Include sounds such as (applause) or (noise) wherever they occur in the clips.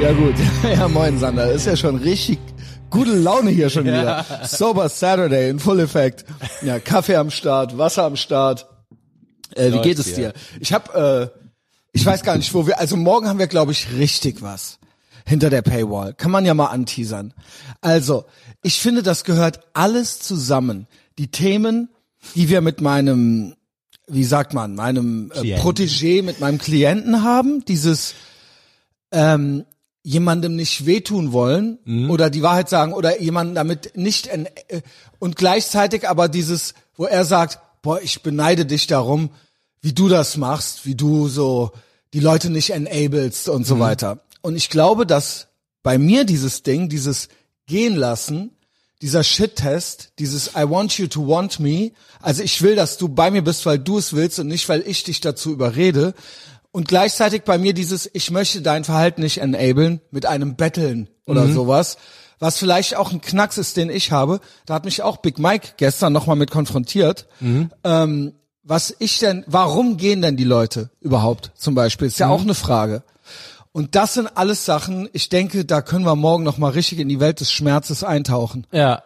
Ja gut, (laughs) ja moin Sander, ist ja schon richtig gute Laune hier schon wieder. Sober Saturday in Full Effect. Ja, Kaffee am Start, Wasser am Start. Äh, wie geht es dir? Ich hab, äh, ich weiß gar nicht, wo wir, also morgen haben wir glaube ich richtig was hinter der Paywall. Kann man ja mal anteasern. Also, ich finde, das gehört alles zusammen. Die Themen, die wir mit meinem, wie sagt man, meinem äh. Protégé, mit meinem Klienten haben, dieses ähm, jemandem nicht wehtun wollen Mhm. oder die Wahrheit sagen oder jemanden damit nicht en äh, und gleichzeitig aber dieses, wo er sagt, boah, ich beneide dich darum, wie du das machst, wie du so die Leute nicht enablest und so Mhm. weiter. Und ich glaube, dass bei mir dieses Ding, dieses gehen lassen, dieser Shit-Test, dieses I want you to want me, also ich will, dass du bei mir bist, weil du es willst und nicht, weil ich dich dazu überrede. Und gleichzeitig bei mir dieses, ich möchte dein Verhalten nicht enablen mit einem Betteln oder sowas, was vielleicht auch ein Knacks ist, den ich habe. Da hat mich auch Big Mike gestern nochmal mit konfrontiert. Ähm, was ich denn, warum gehen denn die Leute überhaupt zum Beispiel? Ist ja auch eine Frage. Und das sind alles Sachen, ich denke, da können wir morgen nochmal richtig in die Welt des Schmerzes eintauchen. Ja.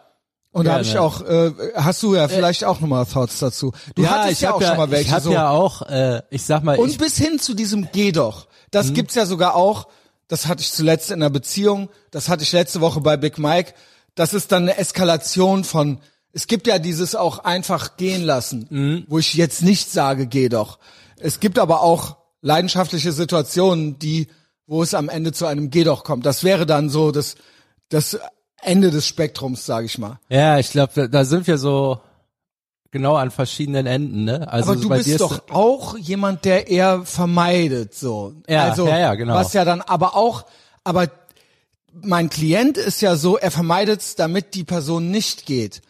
Und da habe Gerne. ich auch, äh, hast du ja vielleicht auch nochmal Thoughts dazu. Du ja, hattest ich ja auch ja, schon mal welche ich hab so. ja auch, äh, ich sag mal, Und ich, bis hin zu diesem Geh doch. Das Mhm. gibt's ja sogar auch. Das hatte ich zuletzt in einer Beziehung. Das hatte ich letzte Woche bei Big Mike. Das ist dann eine Eskalation von, es gibt ja dieses auch einfach gehen lassen, Mhm. wo ich jetzt nicht sage, geh doch. Es gibt aber auch leidenschaftliche Situationen, die, wo es am Ende zu einem Geh doch kommt. Das wäre dann so das, das Ende des Spektrums, sage ich mal. ja, ich glaube, da, da sind wir so genau an verschiedenen Enden, ne? Also Aber du bist ist- doch auch jemand, der eher vermeidet, so. Ja, also, ja, ja, genau. Was ja dann aber auch, aber mein Klient ist ja so, er vermeidet's, damit die Person nicht geht.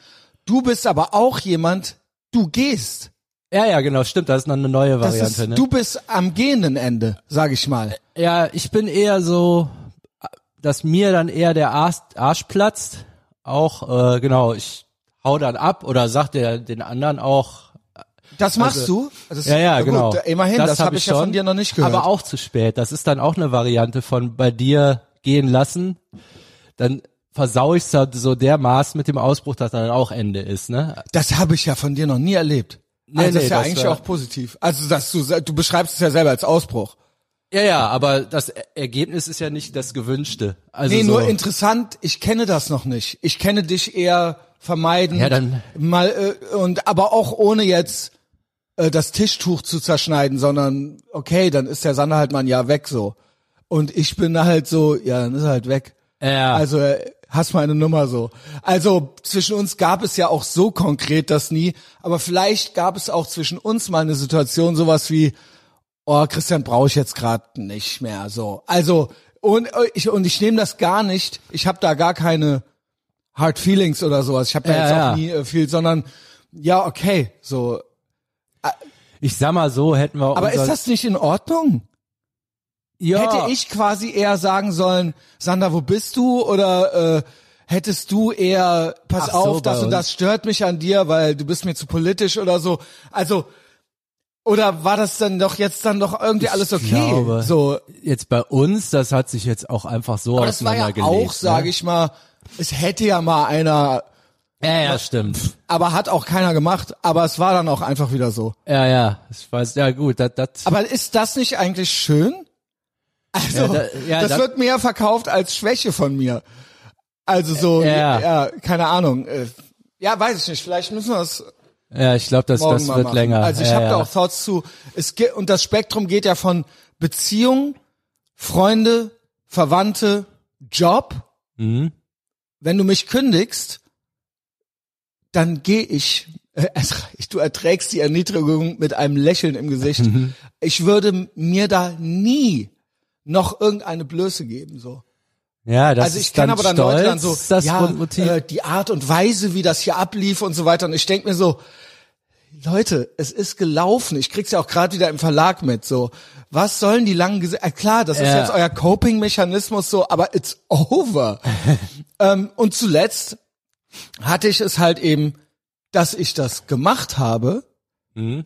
Du bist aber auch jemand, du gehst. Ja, ja, genau, stimmt, das ist noch eine neue Variante, ist, ne? Du bist am gehenden Ende, sag ich mal. Ja, ich bin eher so, dass mir dann eher der Arsch, Arsch platzt. Auch, äh, genau, ich hau dann ab oder sag der den anderen auch. Das machst Also- du? Das, Ja, ja, gut, genau. Immerhin, das, hab habe ich ja von schon, dir noch nicht gehört. Aber auch zu spät. Das ist dann auch eine Variante von bei dir gehen lassen. Dann versau ich's halt so dermaßen mit dem Ausbruch, dass dann auch Ende ist, ne? das habe ich ja von dir noch nie erlebt. Nee, also das nee, ist ja das eigentlich war- auch positiv. Also dass du, du beschreibst es ja selber als Ausbruch. Ja, ja, aber das Ergebnis ist ja nicht das gewünschte. Also Nee, so, nur interessant, ich kenne das noch nicht. Ich kenne dich eher vermeiden. Ja, dann- mal äh, und aber auch ohne jetzt äh, das Tischtuch zu zerschneiden, sondern okay, dann ist der Sander halt mal ein Jahr weg so. Und ich bin halt so, ja, dann ist er halt weg. Ja. Also äh, hast meine Nummer so. Also zwischen uns gab es ja auch so konkret das nie, aber vielleicht gab es auch zwischen uns mal eine Situation sowas wie oh, Christian brauche ich jetzt gerade nicht mehr so. Also und äh, ich und ich nehme das gar nicht. Ich habe da gar keine Hard Feelings oder sowas. Ich habe da Ja, jetzt auch ja. nie äh, viel, sondern ja, okay, so. ich sag mal so, hätten wir Aber ist das nicht in Ordnung? ja, Hätte ich quasi eher sagen sollen, Sander, wo bist du? Oder äh, hättest du eher, pass Ach so, auf, das bei und das stört mich an dir, weil du bist mir zu politisch oder so. Also, oder war das dann doch jetzt dann doch irgendwie alles okay? glaube, so, jetzt bei uns, das hat sich jetzt auch einfach so aber das war ja auch, sage ne? ich mal, es hätte ja mal einer, Ja, ja, stimmt. aber hat auch keiner gemacht, aber es war dann auch einfach wieder so. Ja, ja, ich weiß, ja gut, das, das, Aber ist das nicht eigentlich schön? Also, Ja, da- ja, das da- wird mehr verkauft als Schwäche von mir. Also so, Ja. ja, keine Ahnung. äh, Ja, weiß ich nicht. Vielleicht müssen wir es ja, ich glaube, das, morgen das wird machen. länger. Also ich ja, habe ja. da auch Thoughts zu. Es geht, und das Spektrum geht ja von Beziehung, Freunde, Verwandte, Job. Mhm. Wenn du mich kündigst, dann gehe ich. (laughs) Äh, Du erträgst die Erniedrigung mit einem Lächeln im Gesicht. Mhm. Ich würde mir da nie noch irgendeine Blöße geben, so. Ja, das also ich ist kenne aber dann stolz, Leute dann so, das ja, Grundmotiv. äh, die Art und Weise, wie das hier ablief und so weiter. Und ich denk mir so, Leute, es ist gelaufen. Ich krieg's ja auch gerade wieder im Verlag mit. So, was sollen die langen Gese äh, Klar, das ist Ja. jetzt euer Coping-Mechanismus so, aber it's (laughs) over. ähm, und zuletzt hatte ich es halt eben, dass ich das gemacht habe. Mhm.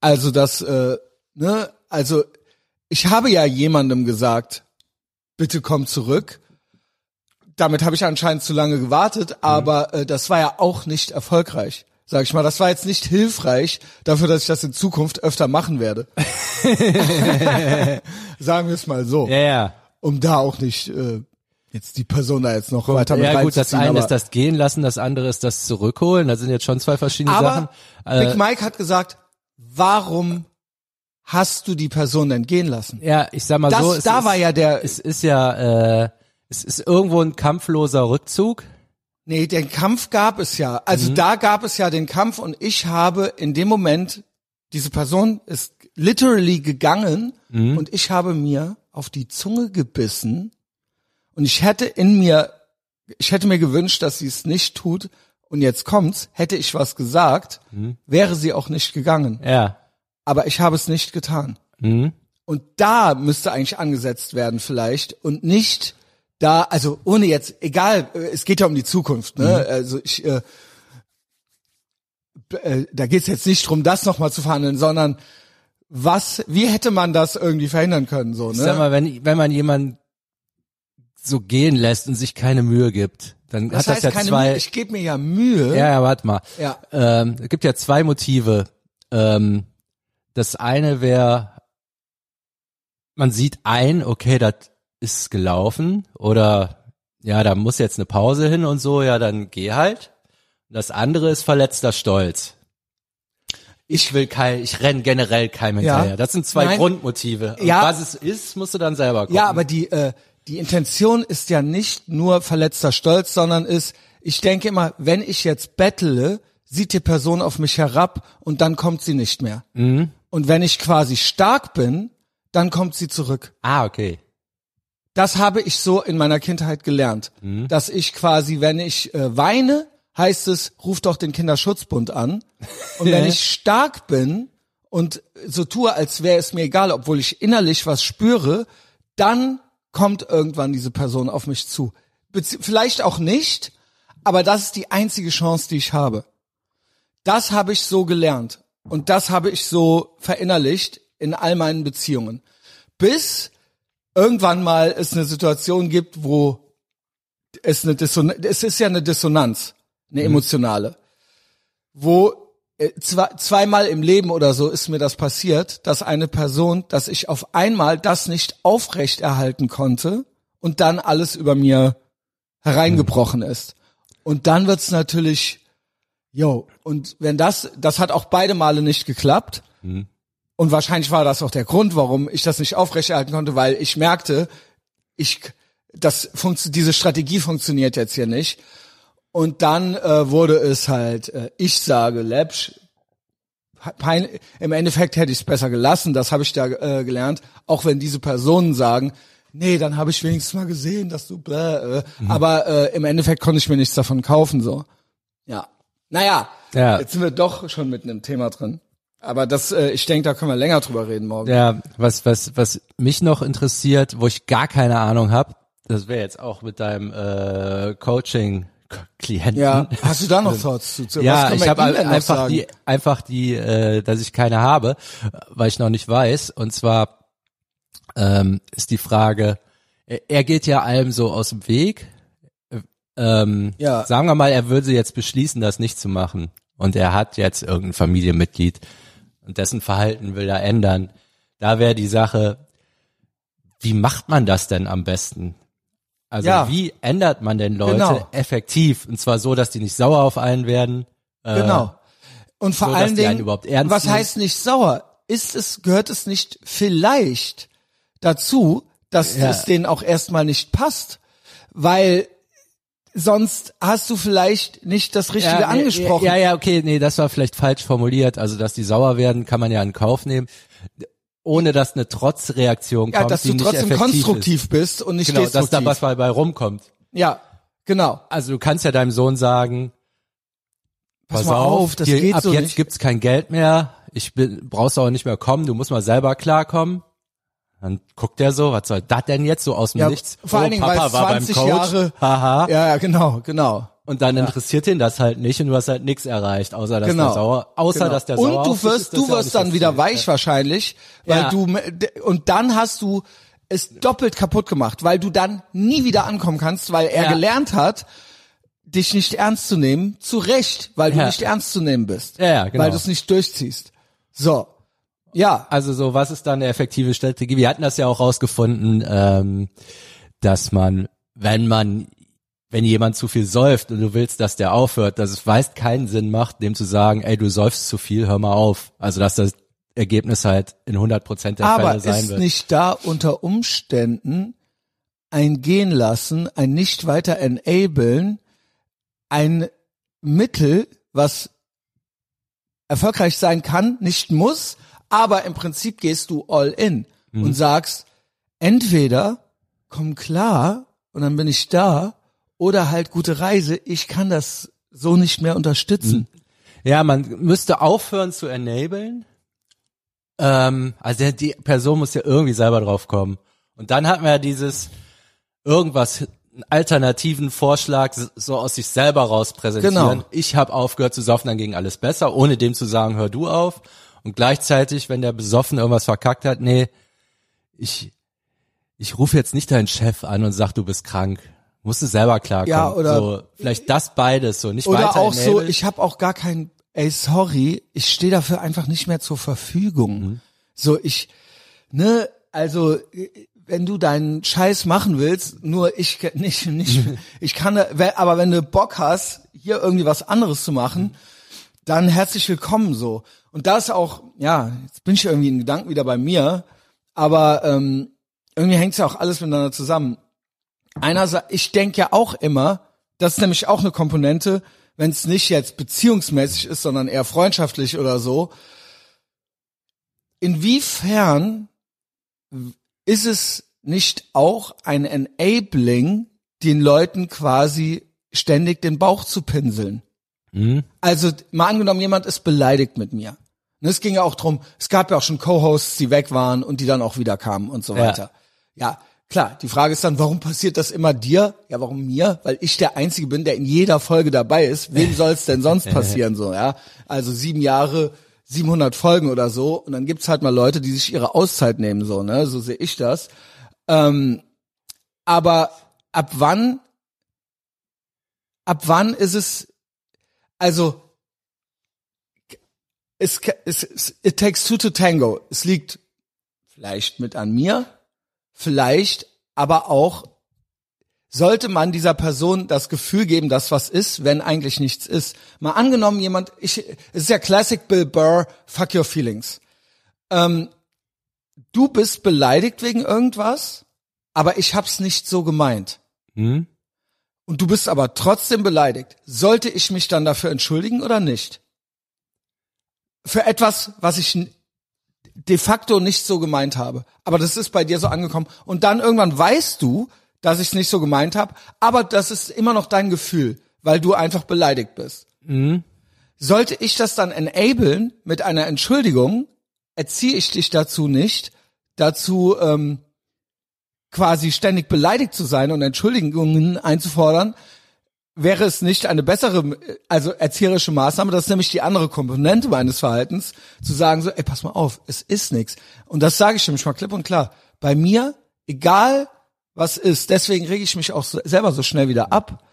Also das, äh, ne, also ich habe ja jemandem gesagt, bitte komm zurück. Damit habe ich anscheinend zu lange gewartet, aber äh, das war ja auch nicht erfolgreich. Sag ich mal, das war jetzt nicht hilfreich dafür, dass ich das in Zukunft öfter machen werde. (laughs) Sagen wir es mal so. Ja, ja. Um da auch nicht äh, jetzt die Person da jetzt noch weiter mit Ja gut, das eine aber- ist das Gehen lassen, das andere ist das Zurückholen. Das sind jetzt schon zwei verschiedene Sachen. Aber Äh, Big Mike hat gesagt, warum hast du die Person denn gehen lassen? ja, ich sag mal Das, so, es da ist, war ja der, es ist ja, äh, es ist irgendwo ein kampfloser Rückzug. Nee, den Kampf gab es ja. Also da gab es ja den Kampf und ich habe in dem Moment, diese Person ist literally gegangen und ich habe mir auf die Zunge gebissen und ich hätte in mir, ich hätte mir gewünscht, dass sie es nicht tut und jetzt kommt's, hätte ich was gesagt, wäre sie auch nicht gegangen. Ja. Aber ich habe es nicht getan. Mhm. Und da müsste eigentlich angesetzt werden vielleicht und nicht da, also ohne jetzt, egal, äh, es geht ja um die Zukunft, ne? Also ich, äh, äh, da geht's jetzt nicht drum, das nochmal zu verhandeln, sondern was, wie hätte man das irgendwie verhindern können, so, Ich sag ne? mal, wenn, wenn man jemanden so gehen lässt und sich keine Mühe gibt, dann Das hat heißt das ja keine zwei. Mühe, ich gebe mir ja Mühe. ja, ja, warte mal. Ja. Ähm, es gibt ja zwei Motive. Ähm, das eine wäre, man sieht ein, okay, das ist gelaufen oder ja, da muss jetzt eine Pause hin und so, ja, dann geh halt. Das andere ist verletzter Stolz. Ich will kein, ich renn generell keinem Ja. hinterher. Das sind zwei Nein. Grundmotive. Und Ja. was es ist, musst du dann selber gucken. Ja, aber die, äh, die Intention ist ja nicht nur verletzter Stolz, sondern ist, ich denke immer, wenn ich jetzt bettle, sieht die Person auf mich herab und dann kommt sie nicht mehr. Mhm. Und wenn ich quasi stark bin, dann kommt sie zurück. Ah, okay. Das habe ich so in meiner Kindheit gelernt, Mhm. dass ich quasi, wenn ich äh, weine, heißt es, ruf doch den Kinderschutzbund an. Und wenn ich stark bin und so tue, als wäre es mir egal, obwohl ich innerlich was spüre, dann kommt irgendwann diese Person auf mich zu. Bezie vielleicht auch nicht, aber das ist die einzige Chance, die ich habe. Das habe ich so gelernt und das habe ich so verinnerlicht in all meinen Beziehungen. Bis irgendwann mal es eine Situation gibt, wo es eine Dissonanz, es ist ja eine Dissonanz, eine emotionale, wo äh, zwei, zweimal im Leben oder so ist mir das passiert, dass eine Person, dass ich auf einmal das nicht aufrecht erhalten konnte und dann alles über mir hereingebrochen ist. Und dann wird's natürlich, yo, und wenn das, das hat auch beide Male nicht geklappt. Und wahrscheinlich war das auch der Grund, warum ich das nicht aufrechterhalten konnte, weil ich merkte, ich, das diese Strategie funktioniert jetzt hier nicht. Und dann äh, wurde es halt, äh, ich sage, Läppsch, pein, im Endeffekt hätte ich es besser gelassen, das habe ich da äh, gelernt, auch wenn diese Personen sagen, nee, dann habe ich wenigstens mal gesehen, dass du bläh, äh, aber äh, im Endeffekt konnte ich mir nichts davon kaufen, so. Ja. Naja, Ja. jetzt sind wir doch schon mitten im Thema drin. Aber das, äh, ich denke, da können wir länger drüber reden morgen. Ja, was, was, was mich noch interessiert, wo ich gar keine Ahnung habe, das wäre jetzt auch mit deinem äh, Coaching-Klienten. Ja, hast du da noch Thoughts zu? zu- was Ja, ich habe einfach die, einfach die, äh, dass ich keine habe, weil ich noch nicht weiß. Und zwar ähm, ist die Frage, er, er geht ja allem so aus dem Weg. Äh, Ähm, Ja. Sagen wir mal, er würde jetzt beschließen, das nicht zu machen. Und er hat jetzt irgendein Familienmitglied und dessen Verhalten will er ändern. Da wäre die Sache, wie macht man das denn am besten? Also Ja. wie ändert man denn Leute Genau. effektiv? Und zwar so, dass die nicht sauer auf einen werden. Äh, Genau. Und vor so, allen Dingen, was nehmen. heißt nicht sauer? Ist es, gehört es nicht vielleicht dazu, dass Ja. es denen auch erstmal nicht passt? Weil sonst hast du vielleicht nicht das Richtige nee, angesprochen. Ja, ja, okay, nee, das war vielleicht falsch formuliert. Also, dass die sauer werden, kann man ja in Kauf nehmen, ohne dass eine Trotzreaktion Ja, kommt, dass die du nicht trotzdem konstruktiv ist. bist und nicht Genau, dass da destruktiv. was bei, rumkommt. ja, genau. Also, du kannst ja deinem Sohn sagen, Pass pass mal auf, auf, das hier, geht ab so jetzt nicht. gibt's kein Geld mehr, ich bin, brauchst auch nicht mehr kommen, du musst mal selber klarkommen. Dann guckt er so, was soll das denn jetzt so aus dem Ja, Nichts? vor allen Dingen, Papa weil es war beim 20 Coach. Jahre- Haha. Ja, ja, genau, genau. Und dann interessiert ihn das halt nicht und du hast halt nichts erreicht, außer dass Genau. der sauer, außer Genau. dass der sauer Und du wirst, ist, du ja wirst dann wieder weich wahrscheinlich, weil Ja. du und dann hast du ist doppelt kaputt gemacht, weil du dann nie wieder ankommen kannst, weil er Ja. gelernt hat, dich nicht ernst zu nehmen, zu Recht, weil du Ja. nicht ernst zu nehmen bist. Ja, ja, genau. Weil du es nicht durchziehst. So. Ja. Also so, was ist dann eine effektive Strategie? Wir hatten das ja auch rausgefunden, ähm, dass man, wenn man, wenn jemand zu viel säuft und du willst, dass der aufhört, dass es meist keinen Sinn macht, dem zu sagen, ey, du säufst zu viel, hör mal auf. Also dass das Ergebnis halt in 100 Prozent der Aber Fälle sein ist wird. nicht da unter Umständen ein Gehen lassen, ein nicht weiter enablen, ein Mittel, was erfolgreich sein kann, nicht muss, aber im Prinzip gehst du all in Mhm. und sagst, entweder komm klar und dann bin ich da oder halt gute Reise, ich kann das so nicht mehr unterstützen. Ja, man müsste aufhören zu enablen. Ähm, also die Person muss ja irgendwie selber drauf kommen. Und dann hat man ja dieses irgendwas, einen alternativen Vorschlag so aus sich selber raus präsentieren. Genau. Ich habe aufgehört zu saufen, dann ging alles besser, ohne dem zu sagen, hör du auf. Und gleichzeitig, wenn der besoffen irgendwas verkackt hat, nee, ich, ich rufe jetzt nicht deinen Chef an und sag, du bist krank. Musst du selber klarkommen. Ja, oder- so, vielleicht das beides so, nicht Oder weiter auch so, ich habe auch gar kein, ey, sorry, ich stehe dafür einfach nicht mehr zur Verfügung. Mhm. So, ich, ne, also, wenn du deinen Scheiß machen willst, nur ich (laughs) nicht, nicht, (laughs) ich kann, aber wenn du Bock hast, hier irgendwie was anderes zu machen, dann herzlich willkommen so. Und das auch, ja, jetzt bin ich irgendwie in Gedanken wieder bei mir, aber ähm, irgendwie hängt's ja auch alles miteinander zusammen. Einerseits, ich denke ja auch immer, das ist nämlich auch eine Komponente, wenn es nicht jetzt beziehungsmäßig ist, sondern eher freundschaftlich oder so. Inwiefern ist es nicht auch ein Enabling, den Leuten quasi ständig den Bauch zu pinseln? Mhm. Also mal angenommen, jemand ist beleidigt mit mir. Und es ging ja auch drum, es gab ja auch schon Co-Hosts, die weg waren und die dann auch wieder kamen und so Ja. weiter. Ja, klar, die Frage ist dann, warum passiert das immer dir? Ja, warum mir? Weil ich der Einzige bin, der in jeder Folge dabei ist. Wem soll es denn sonst (laughs) passieren so, ja? Also sieben Jahre, 700 Folgen oder so und dann gibt's halt mal Leute, die sich ihre Auszeit nehmen so, ne? So sehe ich das. Ähm, aber ab wann, ab wann ist es, also es, es, es it takes two to tango. Es liegt vielleicht mit an mir, vielleicht, aber auch sollte man dieser Person das Gefühl geben, dass was ist, wenn eigentlich nichts ist. Mal angenommen, jemand, ich, es ist ja Classic Bill Burr, fuck your feelings. Ähm, du bist beleidigt wegen irgendwas, aber ich hab's nicht so gemeint. Mhm. Und du bist aber trotzdem beleidigt. Sollte ich mich dann dafür entschuldigen oder nicht? Für etwas, was ich de facto nicht so gemeint habe. Aber das ist bei dir so angekommen. Und dann irgendwann weißt du, dass ich es nicht so gemeint habe, aber das ist immer noch dein Gefühl, weil du einfach beleidigt bist. Sollte ich das dann enablen mit einer Entschuldigung, erziehe ich dich dazu nicht, dazu ähm, quasi ständig beleidigt zu sein und Entschuldigungen einzufordern, wäre es nicht eine bessere, also erzieherische Maßnahme, das ist nämlich die andere Komponente meines Verhaltens, zu sagen so, ey, pass mal auf, es ist nichts. Und das sage ich nämlich mal klipp und klar. Bei mir, egal was ist, deswegen rege ich mich auch so, selber so schnell wieder ab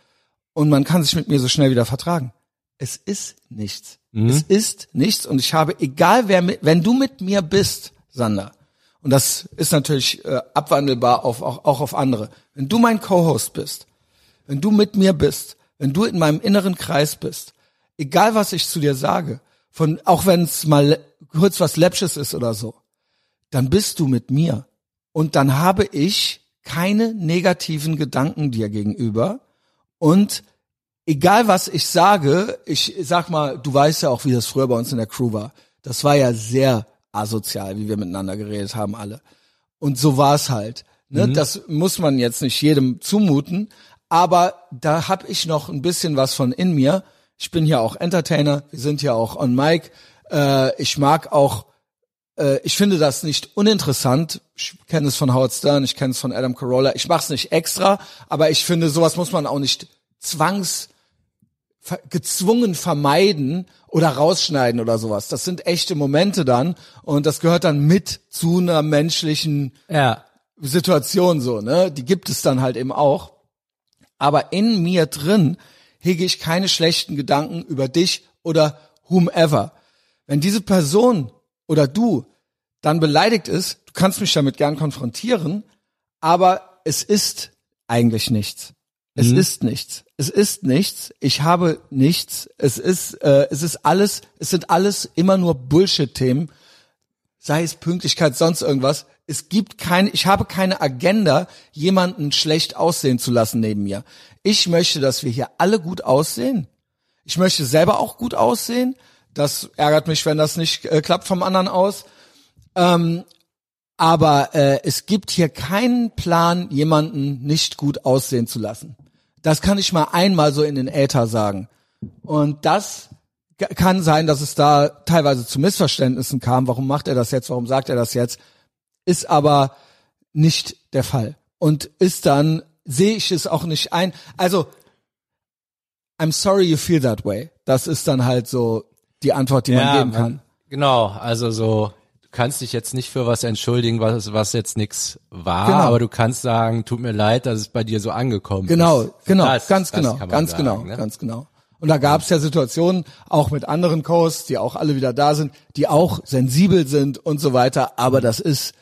und man kann sich mit mir so schnell wieder vertragen. Es ist nichts. Es ist nichts und ich habe, egal wer, mit, wenn du mit mir bist, Sander, und das ist natürlich äh, abwandelbar auf, auch, auch auf andere, wenn du mein Co-Host bist, wenn du mit mir bist, wenn du in meinem inneren Kreis bist, egal was ich zu dir sage, von auch wenn es mal kurz was Läppsches ist oder so, dann bist du mit mir. Und dann habe ich keine negativen Gedanken dir gegenüber. Und egal was ich sage, ich sag mal, du weißt ja auch, wie das früher bei uns in der Crew war. Das war ja sehr asozial, wie wir miteinander geredet haben alle. Und so war es halt. Ne? Das muss man jetzt nicht jedem zumuten, aber da hab ich noch ein bisschen was von in mir. Ich bin ja auch Entertainer, wir sind ja auch on Mic. Äh, ich mag auch, äh, ich finde das nicht uninteressant. Ich kenne es von Howard Stern, ich kenne es von Adam Carolla. Ich mache es nicht extra, aber ich finde, sowas muss man auch nicht zwangs gezwungen vermeiden oder rausschneiden oder sowas. Das sind echte Momente dann und das gehört dann mit zu einer menschlichen Ja. Situation so, ne? Die gibt es dann halt eben auch. Aber in mir drin hege ich keine schlechten Gedanken über dich oder whomever. Wenn diese Person oder du dann beleidigt ist, du kannst mich damit gern konfrontieren, aber es ist eigentlich nichts. Es Mhm. ist nichts. Es ist nichts. Ich habe nichts. Es ist, äh, es ist alles, es sind alles immer nur Bullshit-Themen. Sei es Pünktlichkeit, sonst irgendwas. Es gibt keine, ich habe keine Agenda, jemanden schlecht aussehen zu lassen neben mir. Ich möchte, dass wir hier alle gut aussehen. Ich möchte selber auch gut aussehen. Das ärgert mich, wenn das nicht äh, klappt vom anderen aus. Ähm, aber äh, es gibt hier keinen Plan, jemanden nicht gut aussehen zu lassen. Das kann ich mal einmal so in den Äther sagen. Und das kann sein, dass es da teilweise zu Missverständnissen kam. Warum macht er das jetzt? Warum sagt er das jetzt? Ist aber nicht der Fall. Und ist dann, sehe ich es auch nicht ein. Also, I'm sorry you feel that way. Das ist dann halt so die Antwort, die man geben kann. Genau, also so, kannst dich jetzt nicht für was entschuldigen, was, was jetzt nix war, Genau. aber du kannst sagen, tut mir leid, dass es bei dir so angekommen Genau, ist. genau, Das- ganz das genau, ganz sagen, genau, ne? ganz genau. Und da gab es ja Situationen, auch mit anderen Coasts, die auch alle wieder da sind, die auch sensibel sind und so weiter. Aber das ist,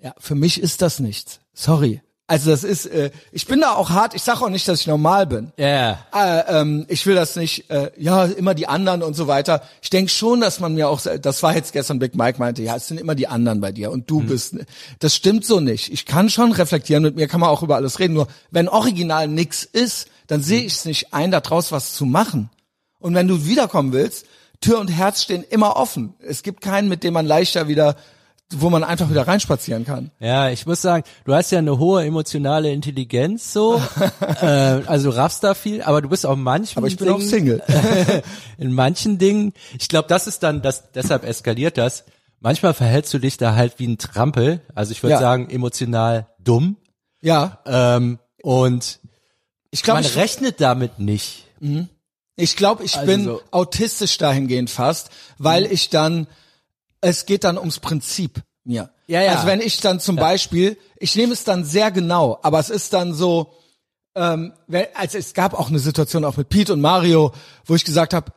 ja, für mich ist das nichts. Sorry. Also das ist, äh, ich bin da auch hart. Ich sage auch nicht, dass ich normal bin. Ja, Äh, ähm, ich will das nicht, äh, ja, immer die anderen und so weiter. Ich denke schon, dass man mir auch, das war jetzt gestern Big Mike meinte, ja, es sind immer die anderen bei dir und du bist, das stimmt so nicht. Ich kann schon reflektieren, mit mir kann man auch über alles reden, nur wenn original nix ist, dann sehe ich es nicht ein, da draus was zu machen. Und wenn du wiederkommen willst, Tür und Herz stehen immer offen. Es gibt keinen, mit dem man leichter wieder, wo man einfach wieder reinspazieren kann. Ja, ich muss sagen, du hast ja eine hohe emotionale Intelligenz so, (laughs) äh, also du raffst da viel, aber du bist auch manchmal Aber ich bin auch Single. (laughs) in manchen Dingen, ich glaube, das ist dann, das, deshalb eskaliert das. Manchmal verhältst du dich da halt wie ein Trampel, also ich würde Ja. sagen emotional dumm Ja, ähm, und ich glaube, man ich, rechnet damit nicht. Ich glaube, ich Also bin so- autistisch dahingehend fast, weil Mhm. ich dann, es geht dann ums Prinzip mir. Ja, ja. Also wenn ich dann zum Beispiel, ich nehme es dann sehr genau, aber es ist dann so, ähm, also es gab auch eine Situation auch mit Pete und Mario, wo ich gesagt habe,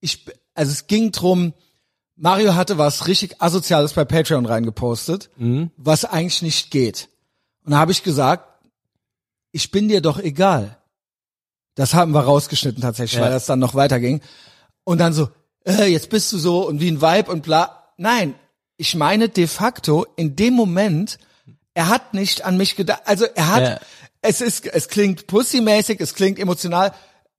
ich, also es ging drum, Mario hatte was richtig Asoziales bei Patreon reingepostet, Mhm. was eigentlich nicht geht. Und da habe ich gesagt, ich bin dir doch egal. Das haben wir rausgeschnitten tatsächlich, Ja. weil das dann noch weiterging. Und dann so, äh, jetzt bist du so und wie ein Vibe und bla. Nein, ich meine de facto in dem Moment, er hat nicht an mich gedacht. Also er hat, Ja. es ist, es klingt pussymäßig, es klingt emotional,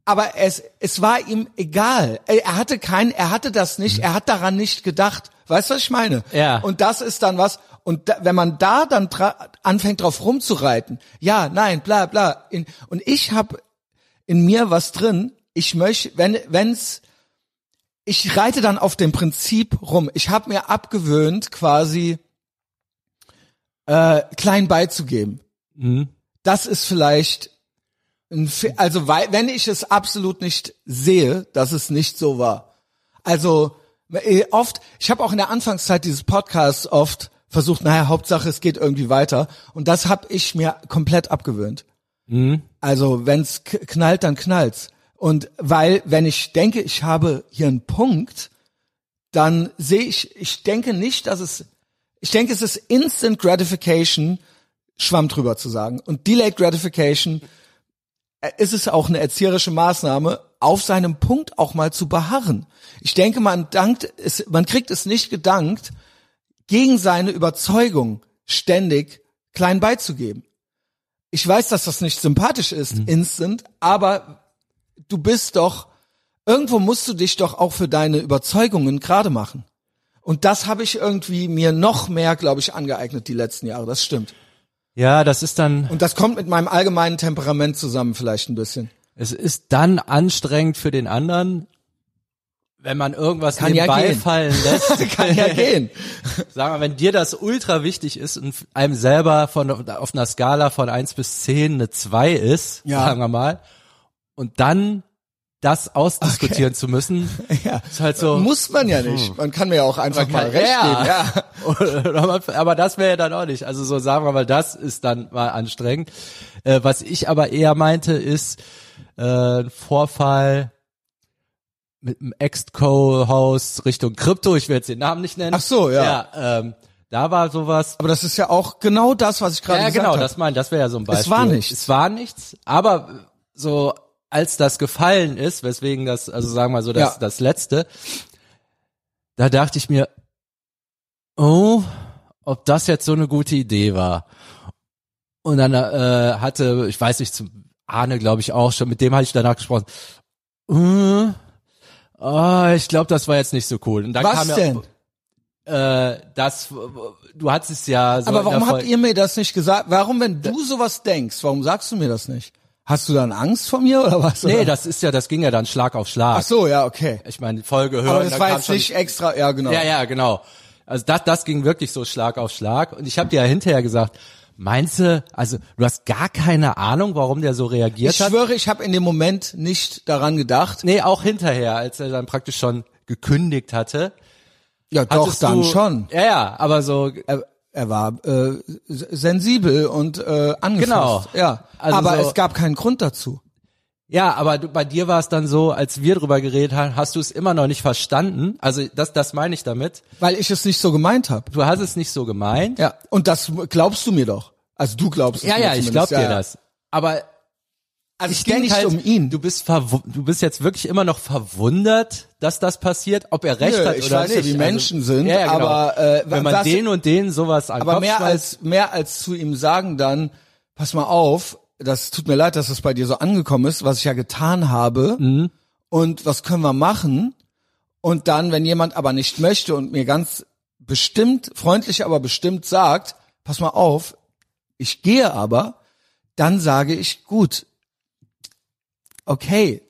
aber es, es war ihm egal. Er er hatte kein, er hatte das nicht, er hat daran nicht gedacht. Weißt du, was ich meine? Ja. Und das ist dann was, und da, wenn man da dann anfängt drauf rumzureiten, ja, nein, bla bla. In, und ich habe in mir was drin, ich möchte, wenn wenn's ich reite dann auf dem Prinzip rum. Ich habe mir abgewöhnt, quasi äh, klein beizugeben. Mhm. Das ist vielleicht ein, Fe- also weil, wenn ich es absolut nicht sehe, dass es nicht so war. Also äh, oft, ich habe auch in der Anfangszeit dieses Podcasts oft versucht, naja, Hauptsache es geht irgendwie weiter. Und das habe ich mir komplett abgewöhnt. Also wenn's knallt, dann knallt's. Und weil, wenn ich denke, ich habe hier einen Punkt, dann sehe ich, ich denke nicht, dass es, ich denke, es ist Instant Gratification, Schwamm drüber zu sagen. Und Delayed Gratification äh, ist es auch eine erzieherische Maßnahme, auf seinem Punkt auch mal zu beharren. Ich denke, man dankt, es, man kriegt es nicht gedankt, gegen seine Überzeugung ständig klein beizugeben. Ich weiß, dass das nicht sympathisch ist, instant, aber du bist doch, irgendwo musst du dich doch auch für deine Überzeugungen gerade machen. Und das habe ich irgendwie mir noch mehr, glaube ich, angeeignet die letzten Jahre. Das stimmt. Ja, das ist dann, Und das kommt mit meinem allgemeinen Temperament zusammen vielleicht ein bisschen. es ist dann anstrengend für den anderen, wenn man irgendwas Kann ja nebenbei gehen. fallen lässt. (laughs) Kann ja gehen. Sag mal, wenn dir das ultra wichtig ist und einem selber von auf einer Skala von eins bis zehn eine zwei ist, Ja. sagen wir mal, und dann das ausdiskutieren zu müssen. (laughs) Ja. Ist halt so. Muss man ja nicht. Man kann mir ja auch einfach mal recht ja. geben. Ja. (laughs) aber das wäre ja dann auch nicht. Also so sagen wir mal, das ist dann mal anstrengend. Äh, was ich aber eher meinte, ist äh, ein Vorfall mit einem Ex-Co-Host Richtung Krypto. Ich will jetzt den Namen nicht nennen. Ach so, ja. Ja, ähm, da war sowas. Aber das ist ja auch genau das, was ich gerade Ja, gesagt genau, habe. das mein, das wäre ja so ein Beispiel. war nichts. Es war nichts, aber so als das gefallen ist, weswegen das, also sagen wir mal so, das, Ja. das letzte, da dachte ich mir, oh, ob das jetzt so eine gute Idee war. Und dann äh, hatte, ich weiß nicht, zum Arne glaube ich auch schon, mit dem hatte ich danach gesprochen. Äh, oh, ich glaube, das war jetzt nicht so cool. Und dann Was kam ja, denn? Äh, das, du hattest es ja so Aber warum habt ihr mir das nicht gesagt? Warum, wenn du sowas denkst, warum sagst du mir das nicht? Hast du dann Angst vor mir oder was? Nee, oder? das ist ja, das ging ja dann Schlag auf Schlag. Ach so, ja, okay. Ich meine, Folge hören. Aber das war jetzt nicht extra, ja genau. Ja, ja, genau. Also das, das ging wirklich so Schlag auf Schlag. Und ich habe dir ja hinterher gesagt, meinst du, also du hast gar keine Ahnung, warum der so reagiert Ich hat? schwöre, ich habe in dem Moment nicht daran gedacht. Nee, auch hinterher, als er dann praktisch schon gekündigt hatte. Ja, doch, dann du, schon. Ja, ja, aber so, Er, er war äh, sensibel und äh, angefasst. Genau. Ja, Also aber so- es gab keinen Grund dazu. ja, aber du, bei dir war es dann so, als wir drüber geredet haben, hast du es immer noch nicht verstanden. Also das, das meine ich damit. Weil ich es nicht so gemeint habe. Du hast es nicht so gemeint. Ja, und das glaubst du mir doch. Also du glaubst es Ja, mir ja, ich glaub dir ja, ja. das. Aber Also ich ging nicht halt, um ihn. Du bist du bist jetzt wirklich immer noch verwundert, dass das passiert, ob er recht Nö, hat ich oder weiß ja, nicht. wie Menschen sind, ja, ja, genau. aber, äh, wenn man was- den und den sowas an Aber mehr als mehr als zu ihm sagen dann, pass mal auf, das tut mir leid, dass es bei dir so angekommen ist, was ich ja getan habe. Mhm. Und was können wir machen? Und dann, wenn jemand aber nicht möchte und mir ganz bestimmt, freundlich aber bestimmt sagt, pass mal auf, ich gehe aber, dann sage ich, gut, okay,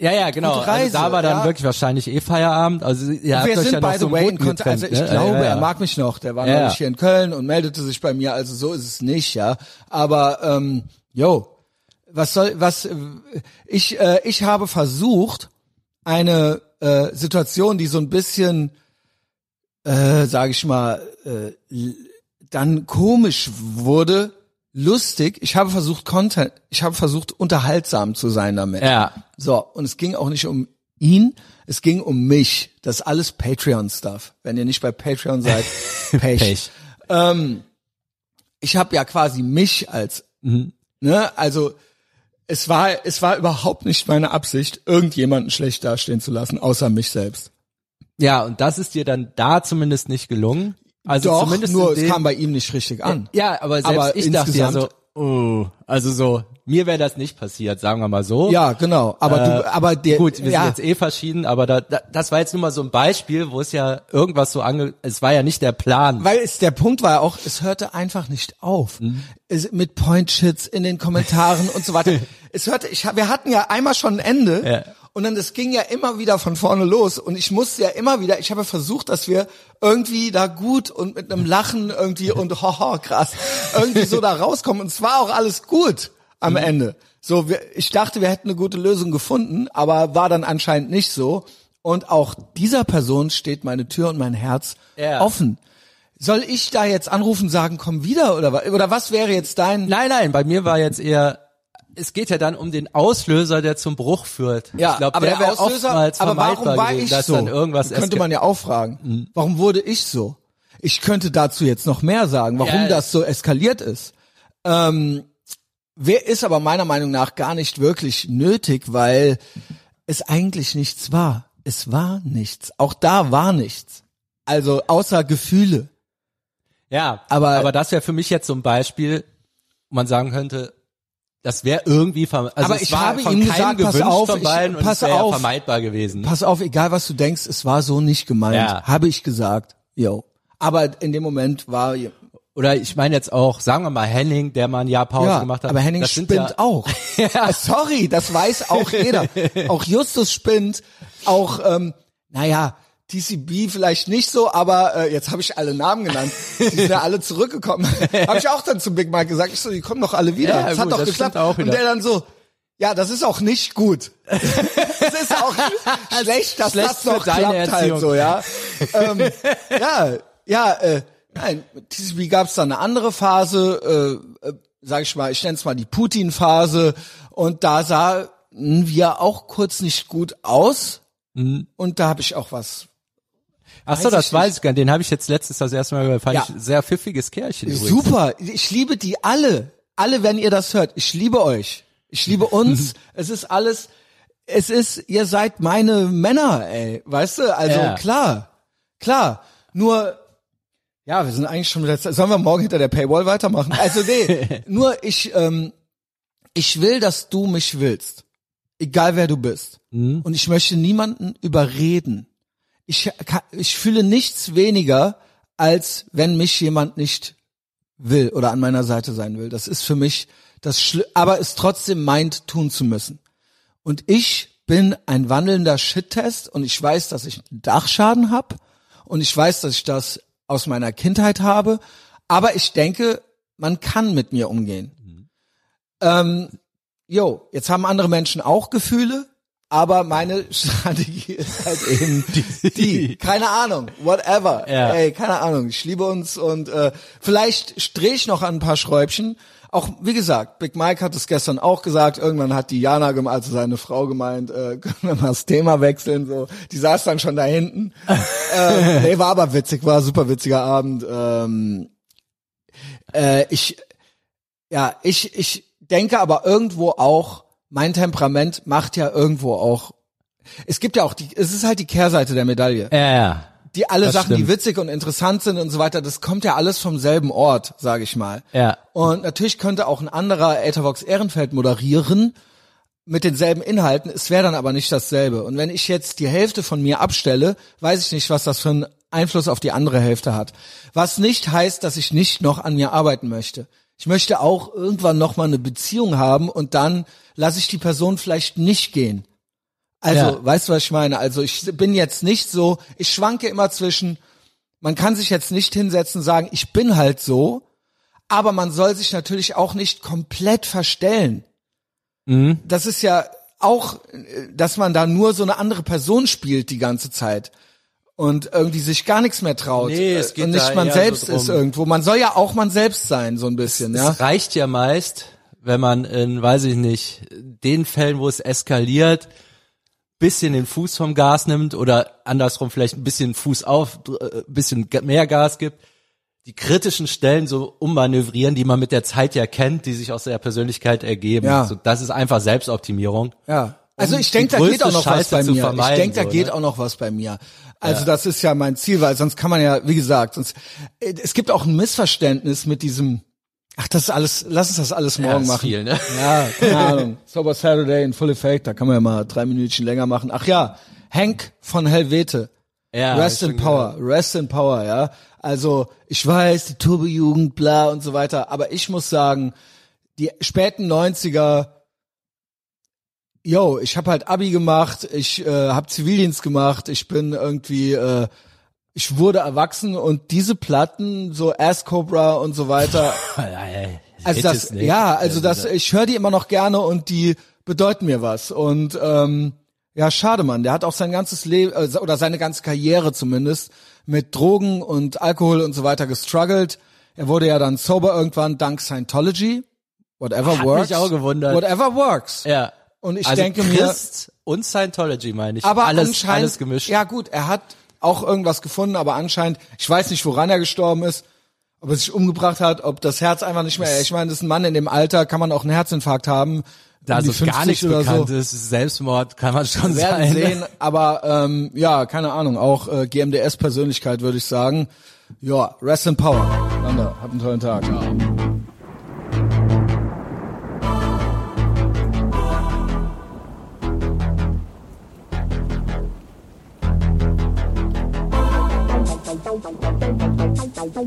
ja, ja, genau. Reise, also da war dann ja. wirklich wahrscheinlich eh Feierabend. Also habt wir sind ja by the way in Kontakt. Also getrennt, ich ne? glaube, ja, ja, er ja. mag mich noch. Der war Ja, neulich ja. hier in Köln und meldete sich bei mir. Also so ist es nicht, ja. Aber ähm, yo, was soll, was? Ich äh, ich habe versucht, eine äh, Situation, die so ein bisschen, äh, sage ich mal, äh, dann komisch wurde, lustig. Ich habe versucht, Content. Ich habe versucht, unterhaltsam zu sein damit. Ja. So, und es ging auch nicht um ihn, es ging um mich. Das ist alles Patreon-Stuff. Wenn ihr nicht bei Patreon seid, (laughs) Pech. Pech. Ich habe ja quasi mich als, Mhm. ne, also es war, es war überhaupt nicht meine Absicht, irgendjemanden schlecht dastehen zu lassen, außer mich selbst. Ja, und das ist dir dann da zumindest nicht gelungen. Also Doch, zumindest nur dem, es kam bei ihm nicht richtig an. Ja, aber selbst Aber ich dachte ja so, oh, also so, mir wäre das nicht passiert, sagen wir mal so. Ja, genau. Aber du, aber der, Äh, Gut, wir ja, sind jetzt eh verschieden, aber da, da, das war jetzt nur mal so ein Beispiel, wo es ja irgendwas so ange, es war ja nicht der Plan. Weil es der Punkt war ja auch, es hörte einfach nicht auf. Mhm. Es, mit Point-Shits in den Kommentaren und so weiter. (laughs) Es hörte, ich, wir hatten ja einmal schon ein Ende Ja. Und dann das ging ja immer wieder von vorne los und ich musste ja immer wieder, ich habe versucht, dass wir irgendwie da gut und mit einem Lachen irgendwie und (laughs) hoho, krass, irgendwie so da rauskommen und es war auch alles gut am Mhm. Ende. So, wir, ich dachte, wir hätten eine gute Lösung gefunden, aber war dann anscheinend nicht so. Und auch dieser Person steht meine Tür und mein Herz Ja. offen. Soll ich da jetzt anrufen, sagen, komm wieder oder oder was wäre jetzt dein? Nein, nein, bei mir war jetzt eher, es geht ja dann um den Auslöser, der zum Bruch führt. Ja, ich glaube, aber der der Auslöser, aber warum war gewesen, ich dass so? dann irgendwas könnte man ja auch fragen. Warum wurde ich so? Ich könnte dazu jetzt noch mehr sagen, warum Ja. das so eskaliert ist. Ähm, wer ist aber meiner Meinung nach gar nicht wirklich nötig, weil es eigentlich nichts war. Es war nichts. Auch da war nichts. Also außer Gefühle. Ja, Aber- aber, aber das wäre für mich jetzt so ein Beispiel, wo man sagen könnte, das wäre irgendwie also Aber ich habe ihm gesagt, pass auf, ich- pass auf. vermeidbar gewesen. Pass auf, egal was du denkst, es war so nicht gemeint. Ja. Habe ich gesagt. Yo. Aber in dem Moment war Oder ich meine jetzt auch, sagen wir mal Henning, der mal ein Jahr Pause ja, gemacht hat. aber Henning spinnt ja, auch. ja. (laughs) Sorry, das weiß auch jeder. (laughs) auch Justus spinnt, auch ähm, naja, TCB vielleicht nicht so, aber äh, jetzt habe ich alle Namen genannt. Die sind ja alle zurückgekommen. (laughs) habe ich auch dann zu Big Mike gesagt, ich so, die kommen doch alle wieder. Ja, das hat gut, doch das geklappt. Und der dann so, ja, das ist auch nicht gut. (laughs) das ist auch schlecht, dass Schlecht das noch deine klappt halt Erziehung. so, ja. (laughs) ähm, ja, ja, äh, nein, TCP gab es dann eine andere Phase, äh, äh, sag ich mal, ich nenne es mal die Putin-Phase und da sahen wir auch kurz nicht gut aus Mhm. und da habe ich auch was. Ach so, das weiß ich gar nicht. Den habe ich jetzt letztes das erste Mal gehört. Fand Ja. ich sehr pfiffiges Kerlchen übrigens. Super, ich liebe die alle, alle, wenn ihr das hört. Ich liebe euch, ich liebe (laughs) uns. es ist alles, es ist, ihr seid meine Männer, ey, weißt du? Also Ja. klar, klar. Nur, ja, wir sind eigentlich schon wieder. Sollen wir morgen hinter der Paywall weitermachen? Also nee, (laughs) nur ich, ähm, ich will, dass du mich willst, egal wer du bist. Mhm. Und ich möchte niemanden überreden. Ich, ich fühle nichts weniger, als wenn mich jemand nicht will oder an meiner Seite sein will. Das ist für mich das Schli aber es trotzdem meint, tun zu müssen. Und ich bin ein wandelnder Shit-Test und ich weiß, dass ich einen Dachschaden habe und ich weiß, dass ich das aus meiner Kindheit habe, aber ich denke, man kann mit mir umgehen. Ähm, jo, jetzt haben andere Menschen auch Gefühle, aber meine Strategie (laughs) ist halt eben die, keine Ahnung, whatever. Ja. Ey, keine Ahnung, ich liebe uns und äh, vielleicht drehe ich noch an ein paar Schräubchen. Auch, wie gesagt, Big Mike hat es gestern auch gesagt, irgendwann hat die Jana, also seine Frau gemeint, äh, (laughs) können wir mal das Thema wechseln, so. Die saß dann schon da hinten. (laughs) äh, nee, war aber witzig, war ein super witziger Abend. Ähm, äh, ich, ja, ich, ich denke aber irgendwo auch, mein Temperament macht ja irgendwo auch, es gibt ja auch die, es ist halt die Kehrseite der Medaille. Ja, ja. Die alle das Sachen, die stimmt. witzig und interessant sind und so weiter, das kommt ja alles vom selben Ort, sage ich mal. Ja. Und natürlich könnte auch ein anderer Ethervox Ehrenfeld moderieren mit denselben Inhalten, es wäre dann aber nicht dasselbe. Und wenn ich jetzt die Hälfte von mir abstelle, weiß ich nicht, was das für einen Einfluss auf die andere Hälfte hat. Was nicht heißt, dass ich nicht noch an mir arbeiten möchte. Ich möchte auch irgendwann noch mal eine Beziehung haben und dann lasse ich die Person vielleicht nicht gehen. Also, Ja. weißt du, was ich meine? Also, ich bin jetzt nicht so, ich schwanke immer zwischen, man kann sich jetzt nicht hinsetzen und sagen, ich bin halt so, aber man soll sich natürlich auch nicht komplett verstellen. Mhm. Das ist ja auch, äh, dass man da nur so eine andere Person spielt die ganze Zeit und irgendwie sich gar nichts mehr traut Nee, es geht und nicht man selbst so ist irgendwo. Man soll ja auch man selbst sein, so ein bisschen, ja. Es reicht ja meist, wenn man in, weiß ich nicht, den Fällen, wo es eskaliert, bisschen den Fuß vom Gas nimmt oder andersrum vielleicht ein bisschen Fuß auf, äh, bisschen mehr Gas gibt, die kritischen Stellen so ummanövrieren, die man mit der Zeit ja kennt, die sich aus der Persönlichkeit ergeben. Ja. So, das ist einfach Selbstoptimierung. Ja. Also ich denke, da geht auch noch was Scheiße bei zu mir. Ich denke, da so, geht ne? auch noch was bei mir. Also das ist ja mein Ziel, weil sonst kann man ja, wie gesagt, sonst äh, es gibt auch ein Missverständnis mit diesem Ach, das ist alles, lass uns das alles morgen ist machen. viel, ne? (laughs) Ja, keine Ahnung. Sober Saturday in Full Effect, da kann man ja mal drei Minütchen länger machen. Ach ja, Hank von Helvete. Ja, Rest in Power, Rest in Power, ja. Also ich weiß, die Turbojugend, bla und so weiter, aber ich muss sagen, die späten 90er, yo, ich habe halt Abi gemacht, ich äh, habe Zivildienst gemacht, ich bin irgendwie, äh, ich wurde erwachsen und diese Platten, so Ass Cobra und so weiter, gehört. also Hit das, ja, also das, ich höre die immer noch gerne und die bedeuten mir was. Und ähm, ja, schade, Mann. Der hat auch sein ganzes Leben äh, oder seine ganze Karriere zumindest mit Drogen und Alkohol und so weiter gestruggelt. Er wurde ja dann sober irgendwann dank Scientology. Whatever Hat works. mich auch gewundert. Whatever works. Ja. Und ich also denke mir, Christ und Scientology meine ich. aber alles, anscheinend, alles gemischt. ja gut, er hat auch irgendwas gefunden, aber anscheinend, ich weiß nicht, woran er gestorben ist, ob er sich umgebracht hat, ob das Herz einfach nicht mehr, ich meine, das ist ein Mann in dem Alter, kann man auch einen Herzinfarkt haben. da um so gar 50 nichts bekannt so. ist, Selbstmord kann man schon Wir werden sein. sehen, aber ähm, ja, keine Ahnung, auch äh, GMDS-Persönlichkeit würde ich sagen. Ja, Rest in Power. Wander, habt einen tollen Tag. Thank